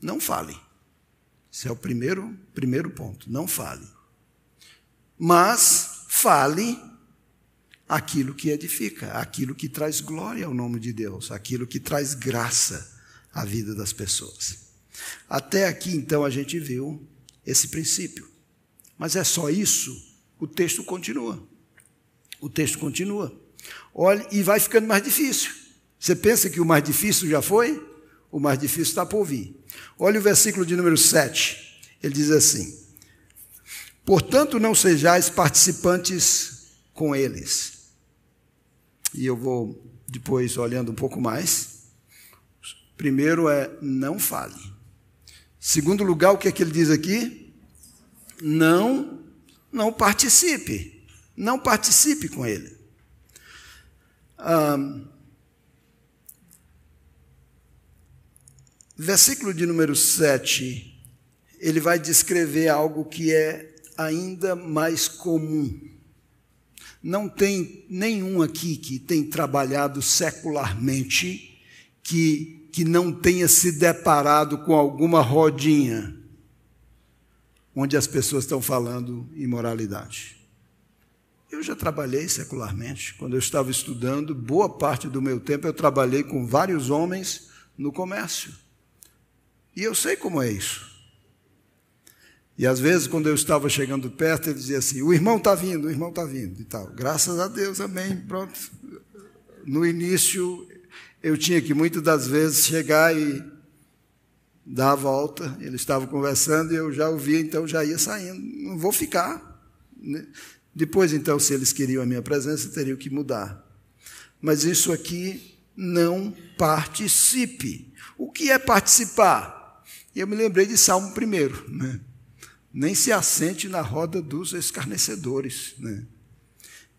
Speaker 1: Não fale. Esse é o primeiro, primeiro ponto. Não fale. Mas fale aquilo que edifica, aquilo que traz glória ao nome de Deus, aquilo que traz graça à vida das pessoas. Até aqui, então, a gente viu esse princípio. Mas é só isso? O texto continua. O texto continua. Olhe, e vai ficando mais difícil. Você pensa que o mais difícil já foi? O mais difícil está por vir. Olha o versículo de número 7. Ele diz assim: Portanto, não sejais participantes com eles. E eu vou depois olhando um pouco mais. Primeiro é não fale. Segundo lugar, o que é que ele diz aqui? Não, não participe. Não participe com ele. Ah, versículo de número 7, ele vai descrever algo que é ainda mais comum. Não tem nenhum aqui que tem trabalhado secularmente que, que não tenha se deparado com alguma rodinha onde as pessoas estão falando imoralidade. Eu já trabalhei secularmente. Quando eu estava estudando, boa parte do meu tempo eu trabalhei com vários homens no comércio. E eu sei como é isso. E às vezes, quando eu estava chegando perto, ele dizia assim: o irmão está vindo, o irmão está vindo e tal. Graças a Deus, amém. Pronto. No início, eu tinha que muitas das vezes chegar e dar a volta. Ele estava conversando e eu já ouvia, então já ia saindo. Não vou ficar. Né? Depois, então, se eles queriam a minha presença, teriam que mudar. Mas isso aqui não participe. O que é participar? Eu me lembrei de Salmo primeiro, né? Nem se assente na roda dos escarnecedores, né?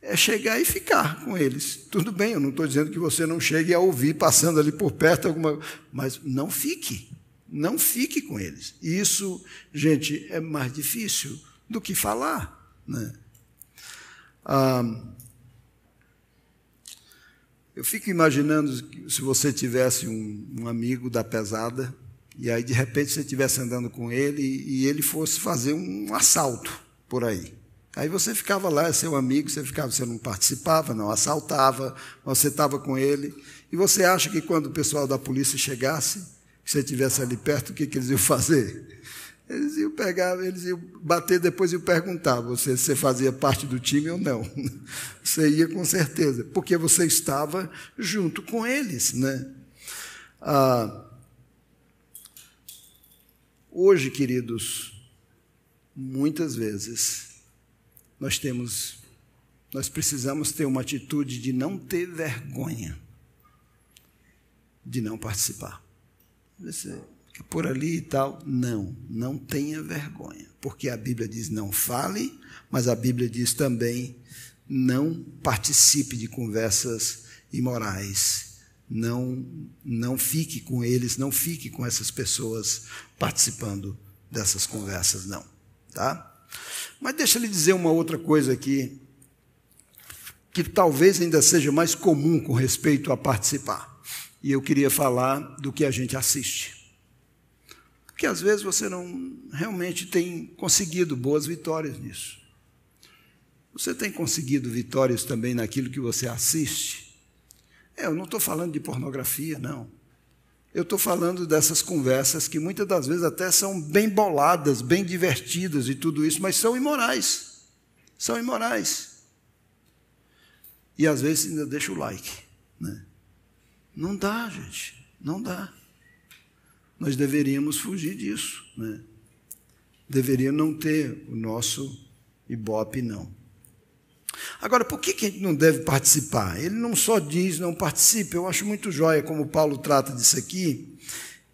Speaker 1: É chegar e ficar com eles. Tudo bem, eu não estou dizendo que você não chegue a ouvir passando ali por perto alguma, mas não fique, não fique com eles. Isso, gente, é mais difícil do que falar, né? Ah, eu fico imaginando se você tivesse um, um amigo da pesada e aí, de repente, você estivesse andando com ele e ele fosse fazer um assalto por aí. Aí você ficava lá, é seu amigo, você ficava, você não participava, não assaltava, você estava com ele. E você acha que quando o pessoal da polícia chegasse, que você estivesse ali perto, o que, que eles iam fazer? Eles iam pegar, eles iam bater, depois iam perguntar você se você fazia parte do time ou não. *laughs* Você ia com certeza, porque você estava junto com eles, né? Ah, Hoje, queridos, muitas vezes nós temos nós precisamos ter uma atitude de não ter vergonha de não participar. Você por ali e tal, não, não tenha vergonha, porque a Bíblia diz não fale, mas a Bíblia diz também não participe de conversas imorais não, não fique com eles, não fique com essas pessoas participando dessas conversas, não. Tá? Mas deixa eu lhe dizer uma outra coisa aqui, que talvez ainda seja mais comum com respeito a participar. E eu queria falar do que a gente assiste. Porque às vezes você não realmente tem conseguido boas vitórias nisso. Você tem conseguido vitórias também naquilo que você assiste? É, eu não estou falando de pornografia, não. Eu estou falando dessas conversas que muitas das vezes até são bem boladas, bem divertidas e tudo isso, mas são imorais. São imorais. E às vezes ainda deixa o like. Não dá, gente. Não dá. Nós deveríamos fugir disso. Né? Deveria não ter o nosso ibope, não. Agora, por que, que a gente não deve participar? Ele não só diz não participe, eu acho muito jóia como Paulo trata disso aqui.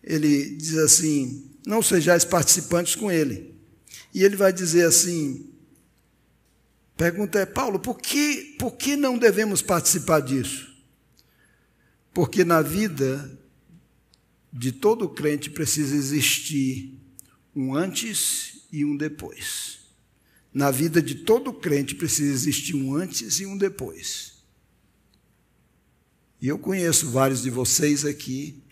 Speaker 1: Ele diz assim: não sejais participantes com ele. E ele vai dizer assim: pergunta é, Paulo, por que, por que não devemos participar disso? Porque na vida de todo crente precisa existir um antes e um depois. Na vida de todo crente precisa existir um antes e um depois. E eu conheço vários de vocês aqui,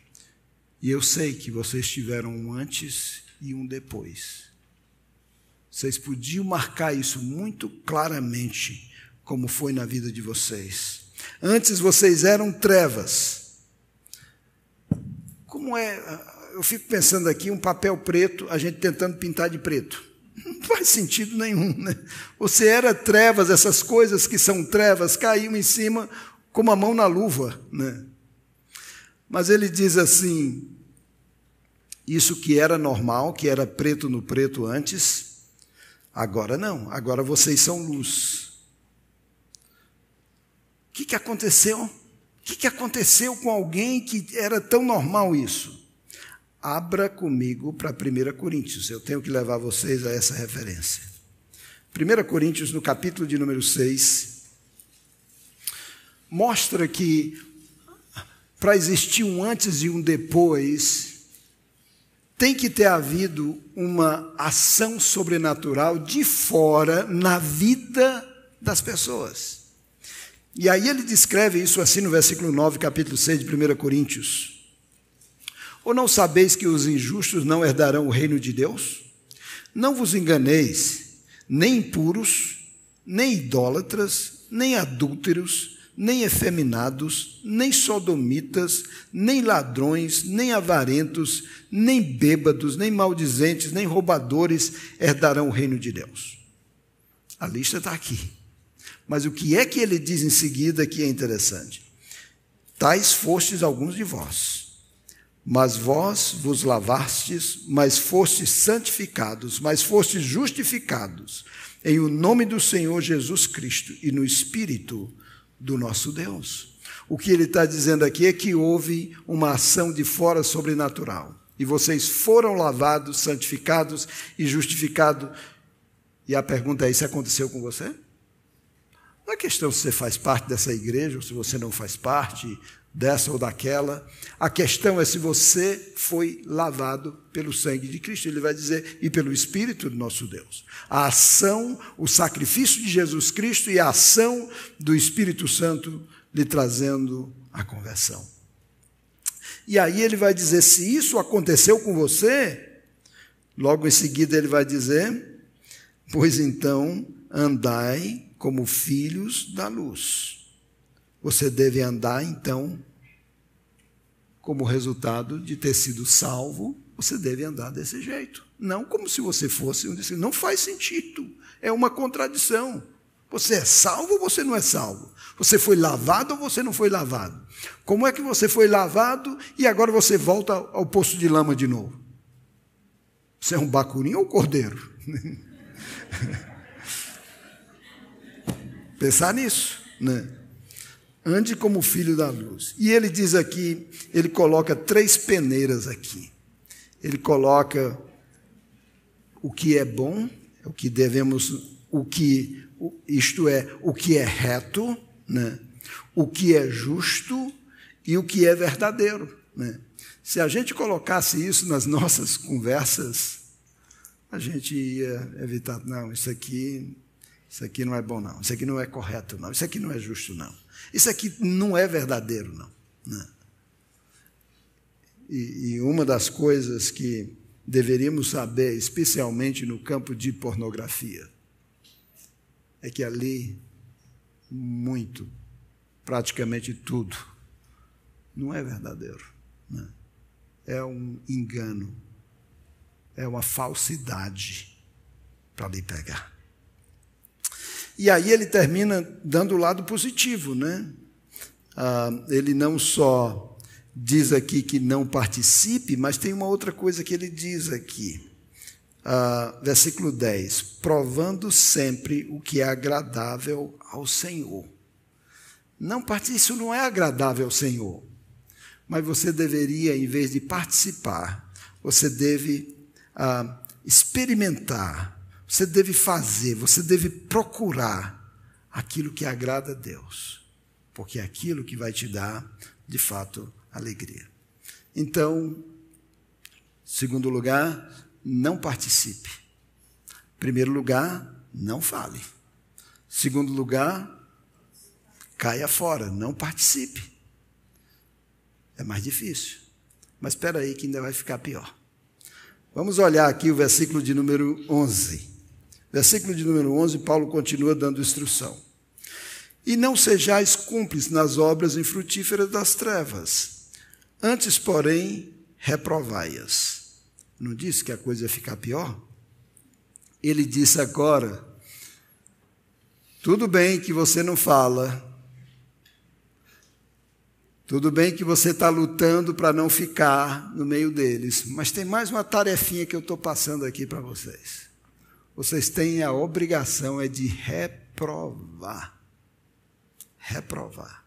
Speaker 1: e eu sei que vocês tiveram um antes e um depois. Vocês podiam marcar isso muito claramente, como foi na vida de vocês. Antes vocês eram trevas. Como é? Eu fico pensando aqui um papel preto, a gente tentando pintar de preto. Não faz sentido nenhum, né? Você era trevas, essas coisas que são trevas caíam em cima, como a mão na luva, né? Mas ele diz assim: isso que era normal, que era preto no preto antes, agora não, agora vocês são luz. O que, que aconteceu? O que, que aconteceu com alguém que era tão normal isso? Abra comigo para 1 Coríntios, eu tenho que levar vocês a essa referência. 1 Coríntios, no capítulo de número 6, mostra que para existir um antes e um depois, tem que ter havido uma ação sobrenatural de fora na vida das pessoas. E aí ele descreve isso assim no versículo 9, capítulo 6 de 1 Coríntios. Ou não sabeis que os injustos não herdarão o reino de Deus? Não vos enganeis, nem impuros, nem idólatras, nem adúlteros, nem efeminados, nem sodomitas, nem ladrões, nem avarentos, nem bêbados, nem maldizentes, nem roubadores herdarão o reino de Deus. A lista está aqui. Mas o que é que ele diz em seguida que é interessante? Tais fostes alguns de vós, mas vós vos lavastes, mas fostes santificados, mas fostes justificados em o nome do Senhor Jesus Cristo e no Espírito do nosso Deus. O que ele está dizendo aqui é que houve uma ação de fora sobrenatural. E vocês foram lavados, santificados e justificados. E a pergunta é: isso aconteceu com você? Não é questão se você faz parte dessa igreja ou se você não faz parte dessa ou daquela. A questão é se você foi lavado pelo sangue de Cristo. Ele vai dizer, e pelo Espírito do nosso Deus. A ação, o sacrifício de Jesus Cristo e a ação do Espírito Santo lhe trazendo a conversão. E aí ele vai dizer: se isso aconteceu com você, logo em seguida ele vai dizer: pois então andai como filhos da luz. Você deve andar, então, como resultado de ter sido salvo, você deve andar desse jeito. Não como se você fosse um discípulo. Não faz sentido. É uma contradição. Você é salvo ou você não é salvo? Você foi lavado ou você não foi lavado? Como é que você foi lavado e agora você volta ao poço de lama de novo? Você é um bacurinho ou um cordeiro? *laughs* Pensar nisso, né? Ande como filho da luz. E ele diz aqui, ele coloca três peneiras aqui. Ele coloca o que é bom, o que devemos, o que, isto é, o que é reto, né? o que é justo e o que é verdadeiro. Né? Se a gente colocasse isso nas *laughs* nossas conversas, a gente ia evitar, não, isso aqui isso aqui não é bom, não. Isso aqui não é correto, não. Isso aqui não é justo, não. Isso aqui não é verdadeiro, não. não. E, e uma das coisas que deveríamos saber, especialmente no campo de pornografia, é que ali, muito, praticamente tudo, não é verdadeiro. Né? É um engano, é uma falsidade para lhe pegar. E aí ele termina dando o lado positivo, né? Ah, ele não só diz aqui que não participe, mas tem uma outra coisa que ele diz aqui. Ah, versículo 10: provando sempre o que é agradável ao Senhor. Não isso não é agradável ao Senhor. Mas você deveria, em vez de participar, você deve ah, experimentar você deve fazer, você deve procurar aquilo que agrada a Deus, porque é aquilo que vai te dar, de fato, alegria. Então, segundo lugar, não participe. Primeiro lugar, não fale. Segundo lugar, caia fora, não participe. É mais difícil. Mas espera aí que ainda vai ficar pior. Vamos olhar aqui o versículo de número 11. Versículo de número 11, Paulo continua dando instrução. E não sejais cúmplices nas obras infrutíferas das trevas, antes, porém, reprovai-as. Não disse que a coisa ia ficar pior? Ele disse agora: tudo bem que você não fala, Tudo bem que você está lutando para não ficar no meio deles, mas tem mais uma tarefinha que eu estou passando aqui para vocês. Vocês têm a obrigação é de reprovar. Reprovar.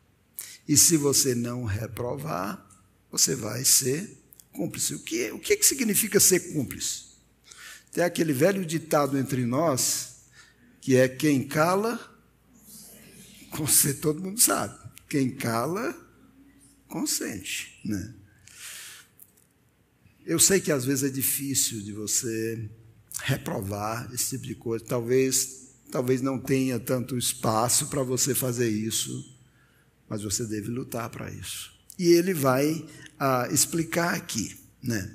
Speaker 1: E se você não reprovar, você vai ser cúmplice. O que, o que, que significa ser cúmplice? Tem aquele velho ditado entre nós, que é quem cala, você todo mundo sabe. Quem cala, consente. Né? Eu sei que às vezes é difícil de você reprovar esse tipo de coisa. Talvez, talvez não tenha tanto espaço para você fazer isso, mas você deve lutar para isso. E ele vai ah, explicar aqui, né?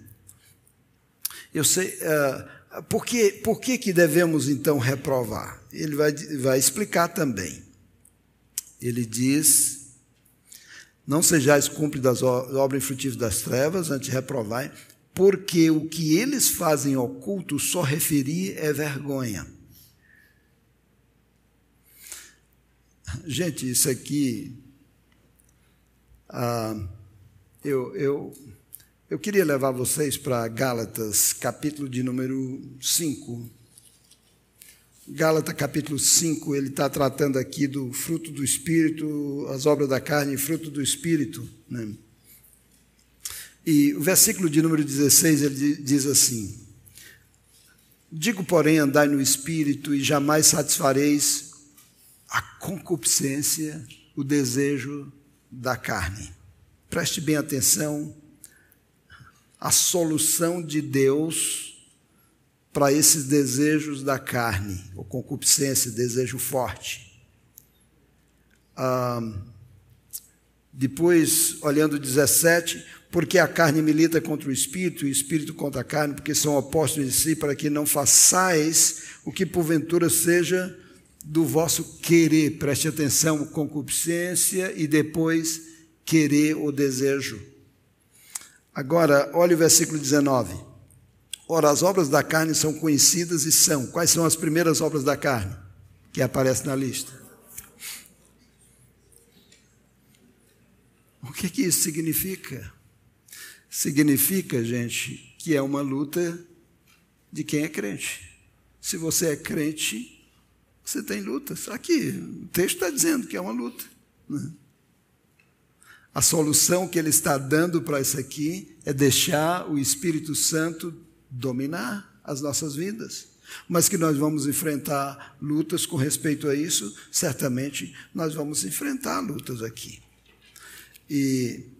Speaker 1: Eu sei. Ah, por que, por que, que devemos então reprovar? Ele vai, vai explicar também. Ele diz não sejais cúmplices das obras infrutíferas das trevas, antes reprovai, porque o que eles fazem oculto só referir é vergonha. Gente, isso aqui. Ah, eu, eu, eu queria levar vocês para Gálatas, capítulo de número 5. Gálatas capítulo 5, ele está tratando aqui do fruto do Espírito, as obras da carne e fruto do Espírito. Né? E o versículo de número 16, ele diz assim: Digo, porém, andai no Espírito e jamais satisfareis a concupiscência, o desejo da carne. Preste bem atenção, a solução de Deus para esses desejos da carne, ou concupiscência, desejo forte. Ah, depois, olhando 17, porque a carne milita contra o espírito e o espírito contra a carne, porque são opostos em si, para que não façais o que porventura seja do vosso querer. Preste atenção, concupiscência e depois querer ou desejo. Agora, olha o versículo 19. Ora, as obras da carne são conhecidas e são. Quais são as primeiras obras da carne que aparecem na lista? O que, que isso significa? Significa, gente, que é uma luta de quem é crente. Se você é crente, você tem lutas. Aqui, o texto está dizendo que é uma luta. Né? A solução que ele está dando para isso aqui é deixar o Espírito Santo dominar as nossas vidas. Mas que nós vamos enfrentar lutas com respeito a isso, certamente nós vamos enfrentar lutas aqui. E.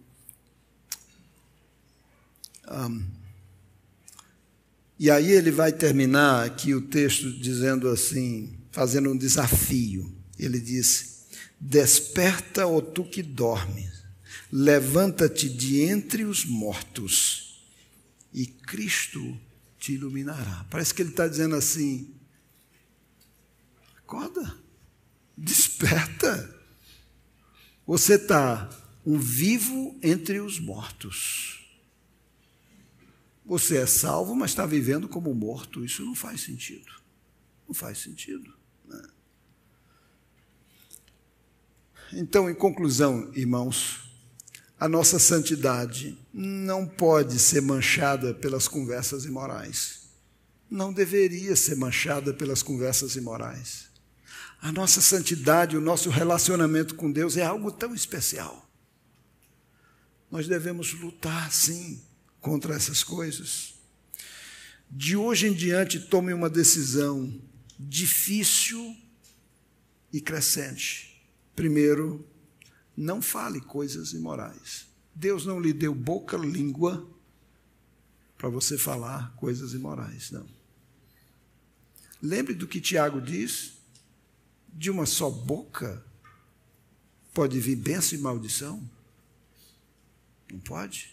Speaker 1: Um, e aí ele vai terminar aqui o texto dizendo assim, fazendo um desafio. Ele diz: Desperta, ó tu que dormes, levanta-te de entre os mortos e Cristo te iluminará. Parece que ele está dizendo assim: acorda, desperta. Você está um vivo entre os mortos. Você é salvo, mas está vivendo como morto. Isso não faz sentido. Não faz sentido. Né? Então, em conclusão, irmãos, a nossa santidade não pode ser manchada pelas conversas imorais. Não deveria ser manchada pelas conversas imorais. A nossa santidade, o nosso relacionamento com Deus é algo tão especial. Nós devemos lutar, sim, contra essas coisas. De hoje em diante, tome uma decisão difícil e crescente. Primeiro, não fale coisas imorais. Deus não lhe deu boca, língua para você falar coisas imorais, não. Lembre do que Tiago diz: de uma só boca pode vir bênção e maldição? Não pode?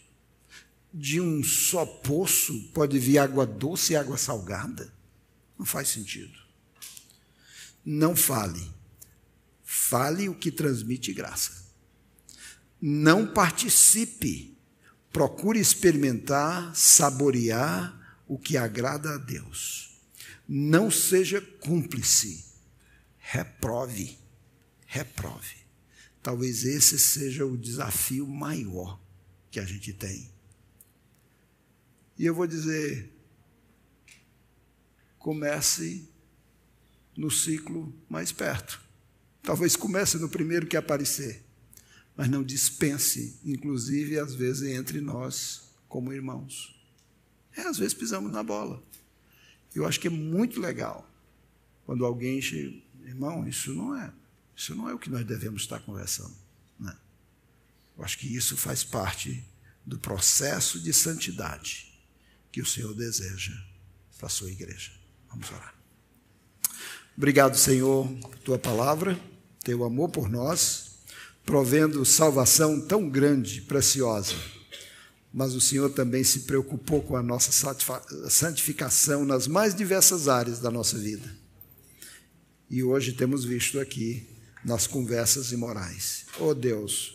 Speaker 1: De um só poço pode vir água doce e água salgada? Não faz sentido. Não fale. Fale o que transmite graça. Não participe. Procure experimentar, saborear o que agrada a Deus. Não seja cúmplice. Reprove. Reprove. Talvez esse seja o desafio maior que a gente tem. E eu vou dizer: comece no ciclo mais perto. Talvez comece no primeiro que aparecer, mas não dispense, inclusive às vezes entre nós como irmãos. É, às vezes pisamos na bola. Eu acho que é muito legal quando alguém chega, irmão, isso não é, isso não é o que nós devemos estar conversando. Né? Eu acho que isso faz parte do processo de santidade que o Senhor deseja para a sua igreja. Vamos orar. Obrigado, Senhor, por tua palavra, teu amor por nós, provendo salvação tão grande, preciosa. Mas o Senhor também se preocupou com a nossa santificação nas mais diversas áreas da nossa vida. E hoje temos visto aqui nas conversas imorais. Oh Deus,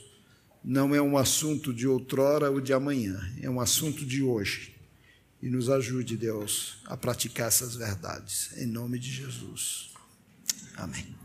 Speaker 1: não é um assunto de outrora ou de amanhã, é um assunto de hoje. E nos ajude, Deus, a praticar essas verdades. Em nome de Jesus. Amém.